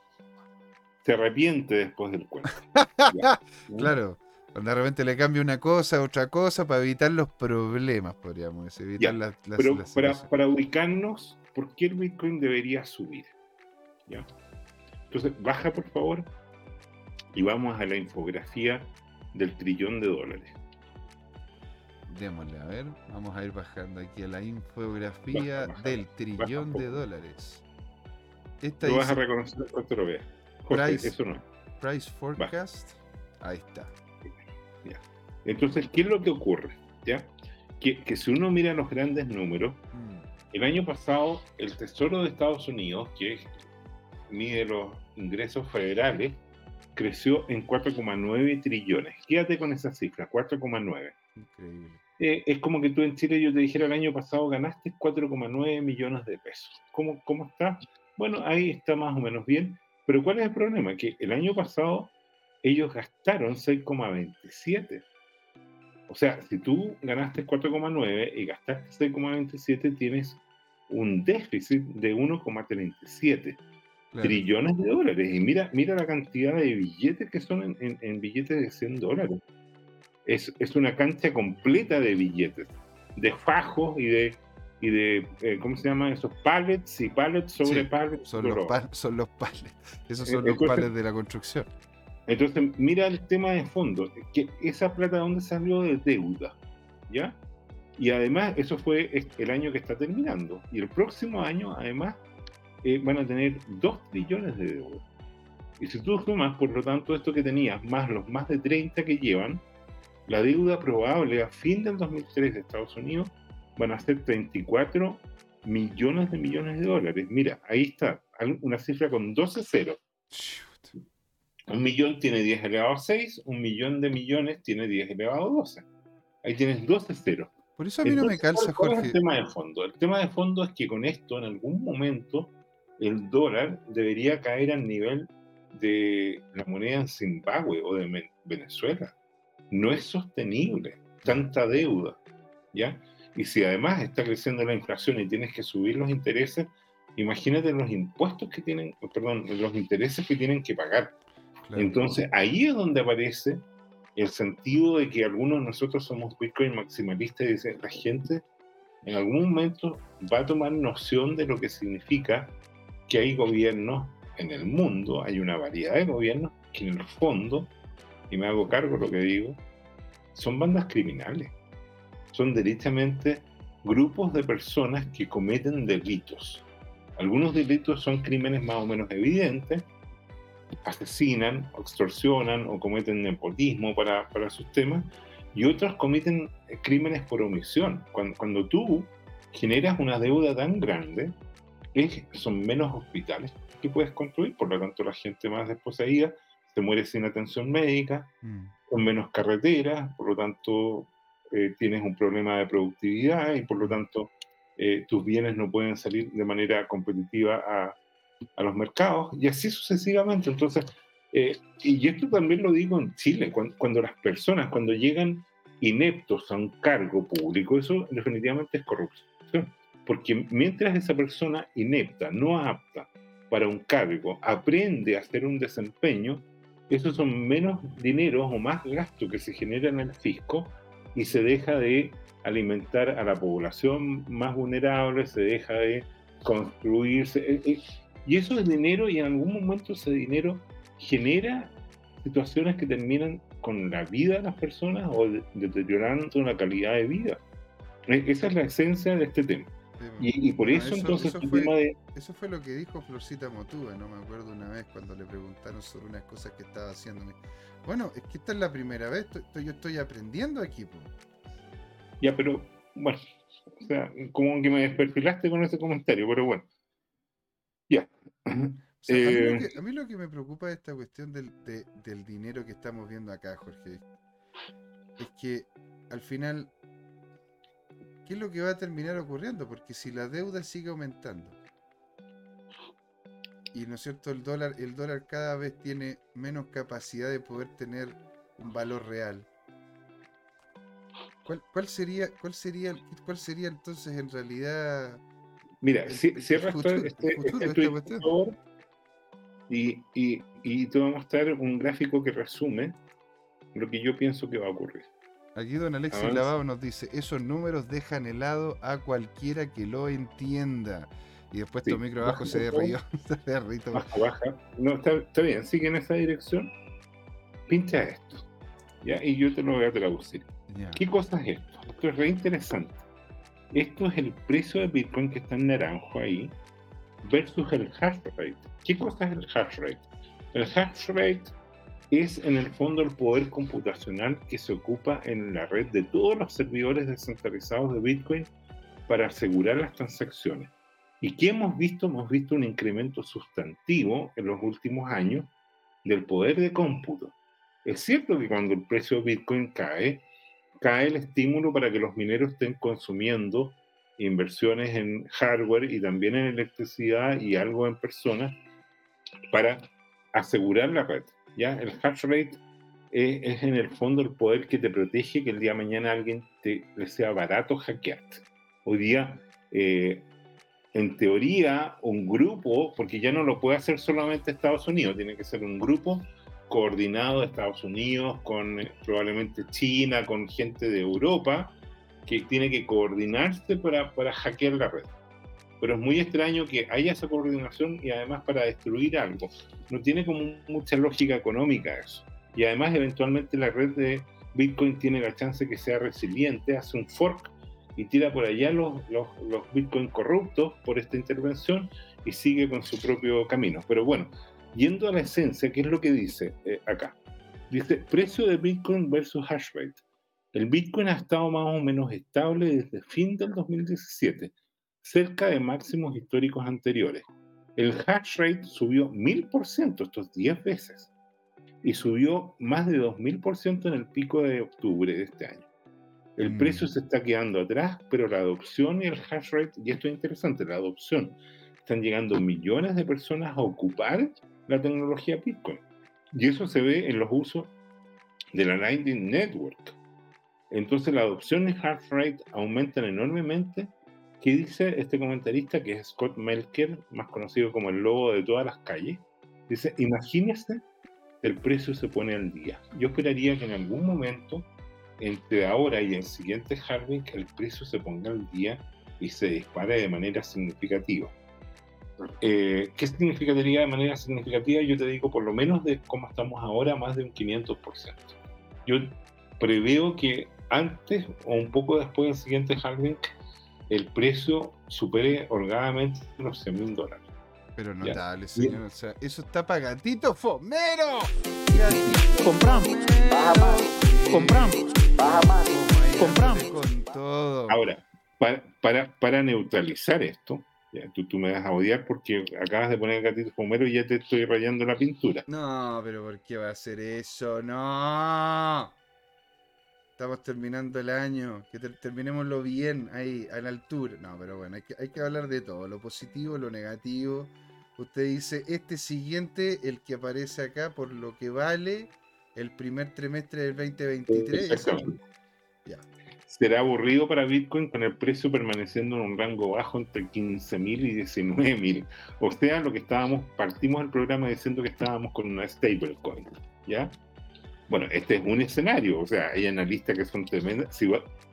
se arrepiente después del cuento. Ya, ¿no?
Claro, cuando de repente le cambia una cosa a otra cosa para evitar los problemas, podríamos decir, evitar
Ya,
las, las-
Pero
las
para, ubicarnos, ¿por qué el Bitcoin debería subir? ¿Ya? Entonces, baja por favor y vamos a la infografía del trillón de dólares.
Démosle, a ver, vamos a ir bajando aquí a la infografía
Baja, baja,
del trillón de dólares. Esta
Lo vas a reconocer cuando lo veas. Jorge,
Price.
eso no.
Price Forecast. Ahí está.
Entonces, ¿qué es lo que ocurre? ¿Ya? Que, que si uno mira los grandes números,
Mm,
el año pasado el Tesoro de Estados Unidos, que mide los ingresos federales, creció en 4,9 trillones. Quédate con esa cifra, 4,9.
increíble.
Eh, es como que tú en Chile yo te dijera el año pasado ganaste 4,9 millones de pesos. ¿Cómo, ¿Cómo está? Bueno, ahí está más o menos bien. Pero ¿cuál es el problema? Que el año pasado ellos gastaron 6,27. O sea, si tú ganaste 4,9 y gastaste 6,27, tienes un déficit de 1,37
Claro.
trillones de dólares. Y mira, mira la cantidad de billetes que son en, en- en billetes de 100 dólares. Es, es una cancha completa de billetes, de fajos y de, y de eh, ¿cómo se llaman esos? Pallets y pallets sobre
Sí,
pallets.
Son los, pal- son los pales. Esos
Eh,
son los pales de la construcción.
Entonces, mira el tema de fondo, que esa plata de dónde salió de deuda, ¿ya? Y además, eso fue el año que está terminando. Y el próximo año, además, eh, van a tener 2 trillones de deuda. Y si tú sumas, por lo tanto, esto que tenías, más los más de 30 que llevan, la deuda probable a fin del 2003 de Estados Unidos van a ser 34 millones de millones de dólares. Mira, ahí está, una cifra con 12 ceros. Un millón tiene 10 elevado a 6, un millón de millones tiene 10 elevado a 12. Ahí tienes 12 ceros.
Por eso a mí no me calza,
¿cuál- cuál es
Jorge.
el tema de fondo? El tema de fondo es que con esto, en algún momento, el dólar debería caer al nivel de la moneda en Zimbabue o de Venezuela. No es sostenible tanta deuda, ¿ya? Y si además está creciendo la inflación y tienes que subir los intereses, imagínate los impuestos que tienen, perdón, los intereses que tienen que pagar. Entonces ahí es donde aparece el sentido de que algunos de nosotros somos Bitcoin maximalistas y dicen, la gente en algún momento va a tomar noción de lo que significa que hay gobiernos en el mundo, hay una variedad de gobiernos que en el fondo, y me hago cargo de lo que digo, son bandas criminales. Son derechamente grupos de personas que cometen delitos. Algunos delitos son crímenes más o menos evidentes, asesinan, o extorsionan o cometen nepotismo para, para sus temas, y otros cometen crímenes por omisión. Cuando, cuando tú generas una deuda tan grande, es- son menos hospitales que puedes construir, por lo tanto la gente más desposeída se muere sin atención médica,
Mm,
con menos carreteras, por lo tanto eh, tienes un problema de productividad y por lo tanto eh, tus bienes no pueden salir de manera competitiva a, a los mercados y así sucesivamente. Entonces, eh, y esto también lo digo en Chile, cuando, cuando las personas, cuando llegan ineptos a un cargo público, eso definitivamente es corrupción. Porque mientras esa persona inepta, no apta para un cargo, aprende a hacer un desempeño, esos son menos dineros o más gastos que se generan en el fisco y se deja de alimentar a la población más vulnerable, se deja de construirse. eh, eh, Y eso es dinero y en algún momento ese dinero genera situaciones que terminan con la vida de las personas o de- deteriorando la calidad de vida. E- Esa es la esencia de este tema. Y, por eso, entonces
el tema de... Eso fue lo que dijo Florcita Motúa, no me acuerdo una vez cuando le preguntaron sobre unas cosas que estaba haciendo. Bueno, es que esta es la primera vez, yo estoy aprendiendo aquí.
Ya, pero bueno, o sea, como que me desperfilaste con ese comentario, pero bueno. Ya.
Eh, a, mí lo que, me preocupa de esta cuestión del, del dinero que estamos viendo acá, Jorge, es que al final ¿qué es lo que va a terminar ocurriendo? Porque si la deuda sigue aumentando y no es cierto, el dólar, el dólar cada vez tiene menos capacidad de poder tener un valor real. ¿Cuál, sería, cuál sería, cuál sería entonces en realidad?
Mira, cierra este, este, este y, y, y te voy a mostrar un gráfico que resume lo que yo pienso que va a ocurrir.
Aquí don Alexis Lavado nos dice, esos números dejan helado a cualquiera que lo entienda. Y después tu micro abajo se derrió.
se baja, baja. No, está, bien, sigue en esa dirección. Pincha esto. ¿ya? Y yo te lo voy a traducir. ¿Qué cosa es esto? Esto es re interesante. Esto es el precio de Bitcoin que está en naranjo ahí versus el hash rate. ¿Qué cosa es el hash rate? El hash rate es en el fondo el poder computacional que se ocupa en la red de todos los servidores descentralizados de Bitcoin para asegurar las transacciones. ¿Y qué hemos visto? Hemos visto un incremento sustantivo en los últimos años del poder de cómputo. Es cierto que cuando el precio de Bitcoin cae, cae el estímulo para que los mineros estén consumiendo inversiones en hardware y también en electricidad y algo en personas para asegurar la red. ¿ya? El hash rate es, en el fondo el poder que te protege que el día de mañana alguien te, le sea barato hackearte. Hoy día, eh, en teoría, un grupo, porque ya no lo puede hacer solamente Estados Unidos, tiene que ser un grupo coordinado de Estados Unidos con eh, probablemente China, con gente de Europa, que tiene que coordinarse para, para hackear la red pero es muy extraño que haya esa coordinación y además para destruir algo. No tiene como mucha lógica económica eso. Y además eventualmente la red de Bitcoin tiene la chance que sea resiliente, hace un fork y tira por allá los, los, Bitcoin corruptos por esta intervención y sigue con su propio camino. Pero bueno, yendo a la esencia, ¿qué es lo que dice eh, acá? Dice precio de Bitcoin versus hash rate. El Bitcoin ha estado más o menos estable desde fin del 2017 cerca de máximos históricos anteriores. El hash rate subió 1000%, estos 10 veces, y subió más de 2000% en el pico de octubre de este año. El mm. precio se está quedando atrás, pero la adopción y el hash rate, y esto es interesante, la adopción, están llegando millones de personas a ocupar la tecnología Bitcoin. Y eso se ve en los usos de la Lightning Network. Entonces la adopción y hash rate aumentan enormemente ¿Qué dice este comentarista que es Scott Melker, más conocido como el lobo de todas las calles? Dice, imagínese, el precio se pone al día. Yo esperaría que en algún momento, entre ahora y el siguiente halving, el precio se ponga al día y se dispare de manera significativa. Eh, ¿Qué significaría de manera significativa? Yo te digo, por lo menos de cómo estamos ahora, más de un 500%. Yo preveo que antes o un poco después del siguiente halving, el precio supere holgadamente los 100 mil dólares.
Pero notable, señor. O sea, eso está pagatito, fomero.
Compramos. Compramos. Más. Compramos.
Con todo.
Ahora, para, para, neutralizar esto, tú, tú, me vas a odiar porque acabas de poner el gatito fomero y ya te estoy rayando la pintura.
No, pero ¿por qué va a hacer eso? No. Estamos terminando el año, que terminémoslo bien ahí, a la altura. No, pero bueno, hay que, hay que hablar de todo, lo positivo, lo negativo. Usted dice, este siguiente, el que aparece acá, por lo que vale el primer trimestre del 2023.
Ya. Será aburrido para Bitcoin con el precio permaneciendo en un rango bajo entre 15.000 y 19.000. O sea, lo que estábamos, partimos el programa diciendo que estábamos con una stablecoin, ¿ya? Bueno, este es un escenario, o sea, hay analistas que son tremendas.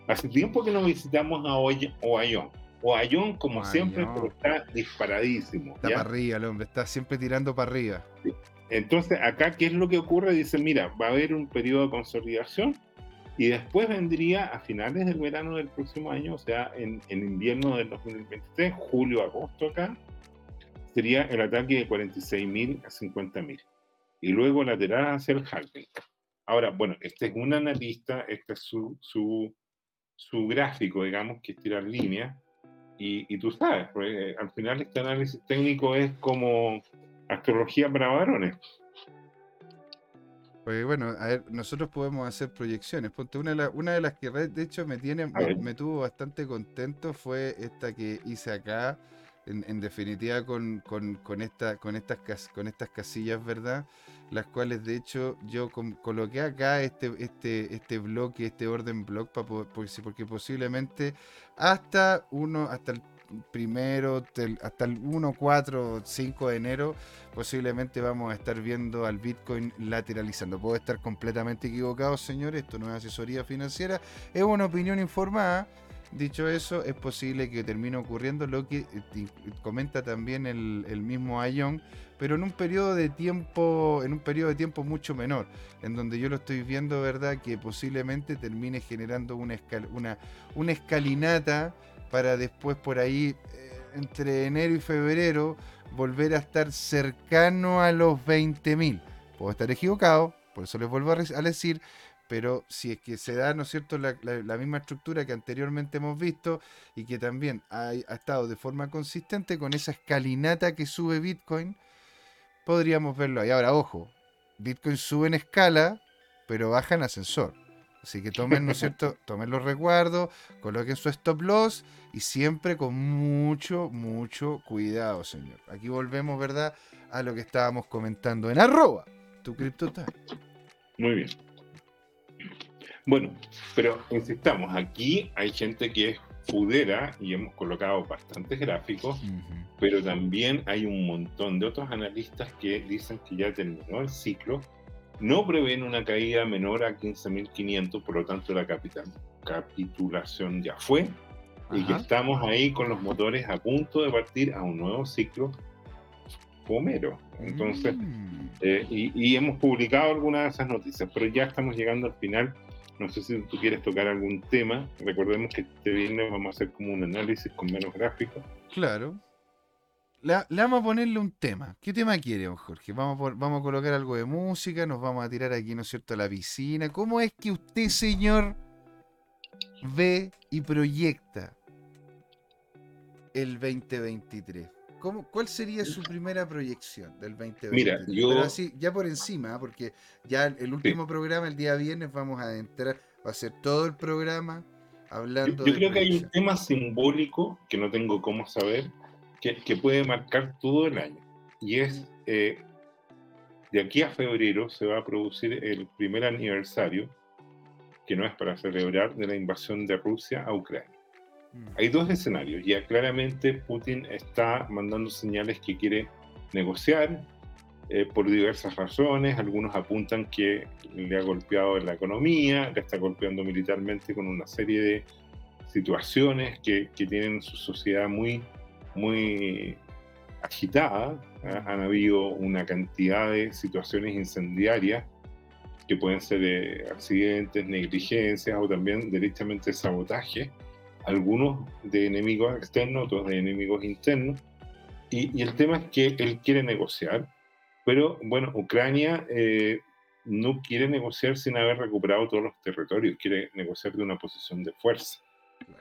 hace tiempo que no visitamos a Oayón. Oayón, como siempre, pero está disparadísimo.
Está para arriba el hombre, está siempre tirando para arriba.
Entonces, acá, ¿qué es lo que ocurre? Dice, mira, va a haber un periodo de consolidación Y después vendría a finales del verano del próximo año, o sea, en, en invierno del 2023, julio, agosto acá, sería el ataque de 46.000 a 50.000. Y luego lateral hacia el halving. Ahora, bueno, este es un analista, este es su, su, su gráfico, digamos, que es tirar líneas. Y, y, tú sabes, pues, eh, al final este análisis técnico es como astrología para varones.
Bueno, a ver, nosotros podemos hacer proyecciones. Ponte una de, la- una de las que de hecho me tiene, me, tuvo bastante contento fue esta que hice acá, en, en definitiva con, con, con esta, con estas cas- con estas casillas, ¿verdad? Las cuales de hecho yo coloqué acá este, este, este bloque, este orden block, pa po- por si- porque posiblemente hasta uno, hasta el primero, hasta el 1, 4, 5 de enero posiblemente vamos a estar viendo al Bitcoin lateralizando. Puedo estar completamente equivocado, señores. Esto no es asesoría financiera, es una opinión informada. Dicho eso, es posible que termine ocurriendo lo que eh, comenta también el, mismo Ayón, pero en un periodo de tiempo, en un periodo de tiempo mucho menor, en donde yo lo estoy viendo, ¿verdad? Que posiblemente termine generando una, escal- una escalinata para después por ahí, eh, entre enero y febrero, volver a estar cercano a los 20.000. Puedo estar equivocado, por eso les vuelvo a, decir, pero si es que se da, ¿no es cierto?, la misma estructura que anteriormente hemos visto y que también ha, ha estado de forma consistente con esa escalinata que sube Bitcoin, podríamos verlo ahí. Ahora, ojo, Bitcoin sube en escala, pero baja en ascensor. Así que tomen, ¿no es cierto? Tomen los resguardos, coloquen su stop loss y siempre con mucho, mucho cuidado, señor. Aquí volvemos, ¿verdad? A lo que estábamos comentando en arroba, tu CryptoTime.
Muy bien. Bueno, pero insistamos, aquí hay gente que es fudera y hemos colocado bastantes gráficos, pero también hay un montón de otros analistas que dicen que ya terminó el ciclo, no prevén una caída menor a 15.500, por lo tanto la capital, capitulación ya fue, y que
Ajá.
estamos ahí con los motores a punto de partir a un nuevo ciclo fomero. Entonces,
Mm.
eh, y, y hemos publicado algunas de esas noticias, pero ya estamos llegando al final. No sé si tú quieres tocar algún tema. Recordemos que este viernes vamos a hacer como un análisis con menos gráficos.
Claro. Le, le vamos a ponerle un tema. ¿Qué tema quiere, don Jorge? Vamos a, pon- vamos a colocar algo de música, nos vamos a tirar aquí, ¿no es cierto?, a la piscina. ¿Cómo es que usted, señor, ve y proyecta el 2023? ¿Cómo, ¿Cuál sería su primera proyección del 2023?
Mira, yo-
Pero así, ya por encima, ¿ah? porque ya el último programa, el día viernes, vamos a entrar, va a ser todo el programa
Yo,
hablando
yo
de
creo que hay un tema simbólico que no tengo cómo saber, que, que puede marcar todo el año. Y es, eh, de aquí a febrero se va a producir el primer aniversario, que no es para celebrar, de la invasión de Rusia a Ucrania.
Mm.
hay dos escenarios. Ya claramente Putin está mandando señales que quiere negociar eh, por diversas razones. Algunos apuntan que le ha golpeado en la economía, le está golpeando militarmente con una serie de situaciones que, que tienen su sociedad muy, muy agitada. Ha- Han habido una cantidad de situaciones incendiarias que pueden ser eh, accidentes, negligencias o también directamente sabotaje algunos de enemigos externos, otros de enemigos internos. Y, y el tema es que él quiere negociar, pero bueno, Ucrania eh, no quiere negociar sin haber recuperado todos los territorios, quiere negociar de una posición de fuerza.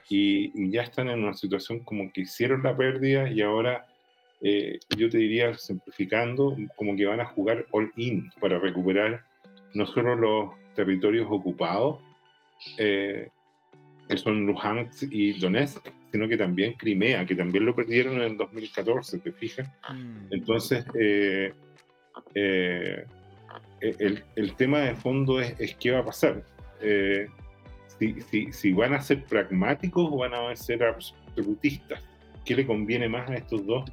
Y, y ya están en una situación como que hicieron la pérdida y ahora, eh, yo te diría, simplificando, como que van a jugar all in para recuperar no solo los territorios ocupados, eh, que son Luhansk y Donetsk, sino que también Crimea, que también lo perdieron en el 2014, ¿te fijas?
Mm.
Entonces, eh, eh, el, el tema de fondo es, es qué va a pasar. Eh, si, si, si van a ser pragmáticos o van a ser absolutistas. ¿Qué le conviene más a estos dos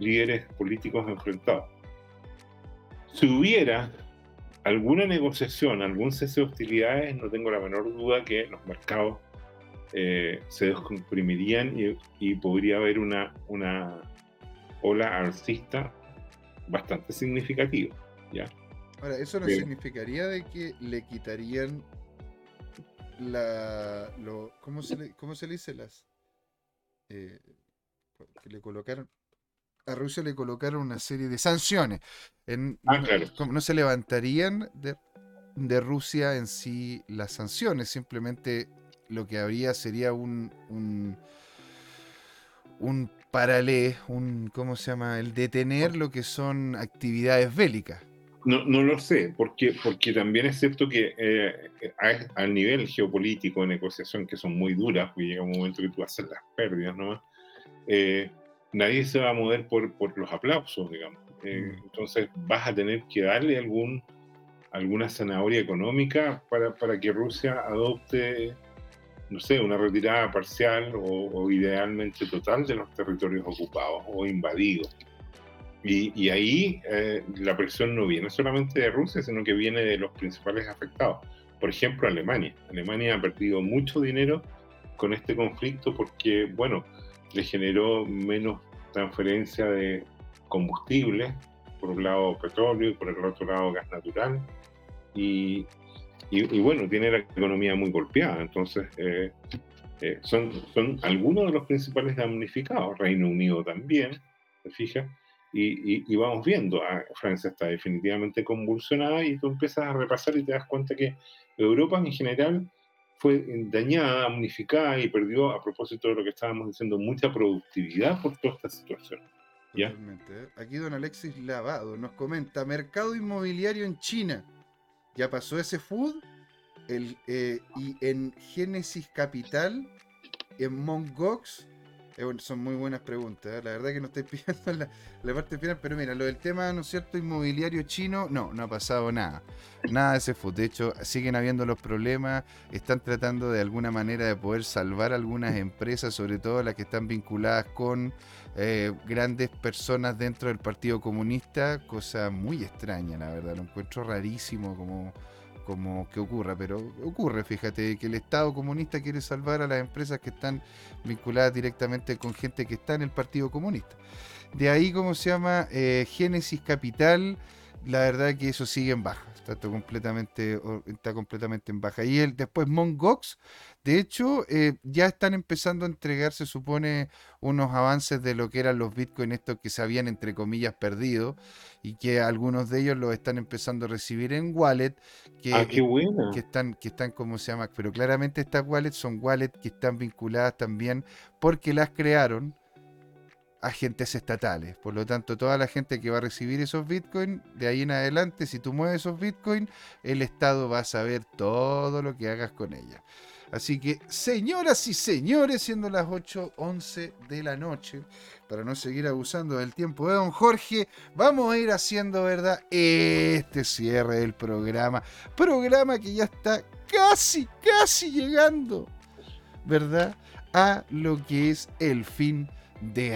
líderes políticos enfrentados? Si hubiera alguna negociación, algún cese de hostilidades, no tengo la menor duda que los mercados eh, se descomprimirían y, y podría haber una, una ola alcista bastante significativa. ¿ya?
Ahora, eso no
Bien.
significaría de que le quitarían la, lo, ¿cómo, se le, ¿cómo se le dice? Las, eh, que le colocaron, a Rusia le colocaron una serie de sanciones. En,
Ah, claro.
no se levantarían de, de Rusia en sí las sanciones, simplemente lo que habría sería un, un, un paralé, un, ¿cómo se llama? El detener lo que son actividades bélicas.
No, no lo sé, porque, porque también es cierto que eh, a- nivel geopolítico de negociación, que son muy duras, porque llega un momento que tú haces las pérdidas nomás, eh, nadie se va a mover por, por los aplausos, digamos. Eh,
Mm.
Entonces vas a tener que darle algún, alguna zanahoria económica para, para que Rusia adopte, no sé, una retirada parcial o, o idealmente total de los territorios ocupados o invadidos. Y, y ahí eh, la presión no viene solamente de Rusia, sino que viene de los principales afectados. Por ejemplo, Alemania. Alemania ha perdido mucho dinero con este conflicto porque, bueno, le generó menos transferencia de combustible, por un lado petróleo y por el otro lado gas natural. Y, y- y bueno, tiene la economía muy golpeada. Entonces, eh, eh, son, son algunos de los principales damnificados. Reino Unido también, ¿te fijas? Y, vamos viendo, ah, Francia está definitivamente convulsionada y tú empiezas a repasar y te das cuenta que Europa en general fue dañada, damnificada y perdió, a propósito de lo que estábamos diciendo, mucha productividad por toda esta situación. ¿Ya?
¿eh? Aquí don Alexis Lavado nos comenta, mercado inmobiliario en China. Ya pasó ese food el, eh, y en Génesis Capital, en Mongox, son muy buenas preguntas. ¿eh? La verdad que no estoy pillando la, parte final, pero mira, lo del tema, ¿no es cierto?, inmobiliario chino, no, no ha pasado nada. Nada de ese food. De hecho, siguen habiendo los problemas, están tratando de alguna manera de poder salvar algunas empresas, sobre todo las que están vinculadas con eh, grandes personas dentro del Partido Comunista, cosa muy extraña, la verdad, lo encuentro rarísimo como, como que ocurra, pero ocurre, fíjate, que el Estado comunista quiere salvar a las empresas que están vinculadas directamente con gente que está en el Partido Comunista. De ahí, ¿cómo se llama? Eh, Génesis Capital, la verdad que eso sigue en baja. Está, todo completamente, está completamente en baja. Y el, después Mongox, de hecho, eh, ya están empezando a entregar, se supone, unos avances de lo que eran los bitcoins estos que se habían, entre comillas, perdido y que algunos de ellos los están empezando a recibir en wallet, que,
ah, qué buena.
que están, que están como se llama, pero claramente estas wallets son wallets que están vinculadas también porque las crearon agentes estatales. Por lo tanto, toda la gente que va a recibir esos bitcoins, de ahí en adelante, si tú mueves esos bitcoins, el Estado va a saber todo lo que hagas con ella. Así que, señoras y señores, siendo las 8.11 de la noche, para no seguir abusando del tiempo de don Jorge, vamos a ir haciendo, ¿verdad? Este cierre del programa. Programa que ya está casi, casi llegando, ¿verdad? A lo que es el fin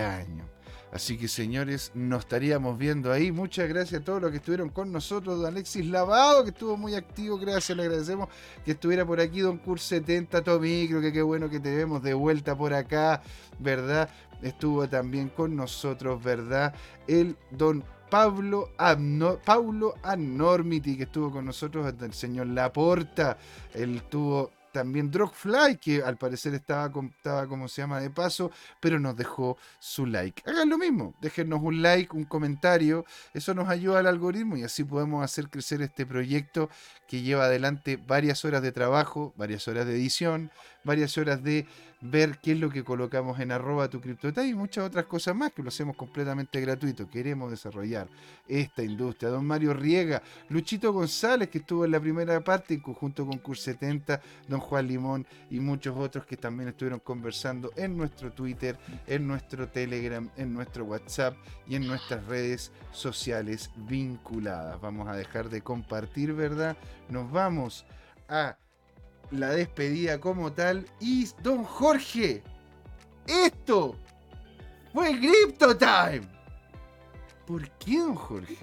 año. Así que señores, nos estaríamos viendo ahí. Muchas gracias a todos los que estuvieron con nosotros. Don Alexis Lavado, que estuvo muy activo. Gracias, le agradecemos que estuviera por aquí. Don Cur 70, Tomicro, que qué bueno que te vemos de vuelta por acá, ¿verdad? Estuvo también con nosotros, ¿verdad? El don Pablo Abno- Anormity, que estuvo con nosotros, el señor Laporta. Él tuvo también Drogfly, que al parecer estaba, estaba como se llama de paso, pero nos dejó su like. Hagan lo mismo, déjennos un like, un comentario, eso nos ayuda al algoritmo y así podemos hacer crecer este proyecto que lleva adelante varias horas de trabajo, varias horas de edición, varias horas de ver qué es lo que colocamos en arroba tu CryptoTime y muchas otras cosas más que lo hacemos completamente gratuito. Queremos desarrollar esta industria. Don Mario Riega, Luchito González, que estuvo en la primera parte en conjunto con Cur 70, Don Juan Limón y muchos otros que también estuvieron conversando en nuestro Twitter, en nuestro Telegram, en nuestro WhatsApp y en nuestras redes sociales vinculadas. Vamos a dejar de compartir, ¿verdad? Nos vamos a la despedida como tal. Y don Jorge, esto fue Crypto Time. ¿Por qué, don Jorge?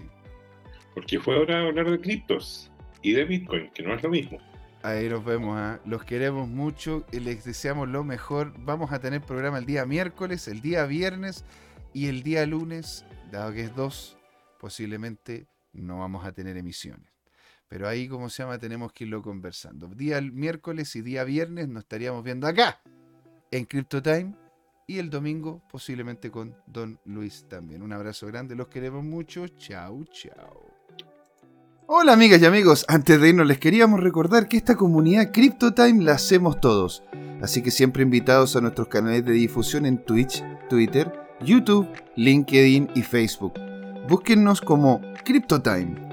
Porque fue hora de hablar de criptos y de Bitcoin, que no es lo mismo.
Ahí nos vemos, ¿ah? los queremos mucho y les deseamos lo mejor. Vamos a tener programa el día miércoles, el día viernes y el día lunes, dado que es dos, posiblemente no vamos a tener emisiones. Pero ahí, como se llama, tenemos que irlo conversando. Día miércoles y día viernes nos estaríamos viendo acá, en CryptoTime. Y el domingo posiblemente con Don Luis también. Un abrazo grande, los queremos mucho. Chau, chau. Hola amigas y amigos, antes de irnos les queríamos recordar que esta comunidad CryptoTime la hacemos todos. Así que siempre invitados a nuestros canales de difusión en Twitch, Twitter, YouTube, LinkedIn y Facebook. Búsquennos como CryptoTime,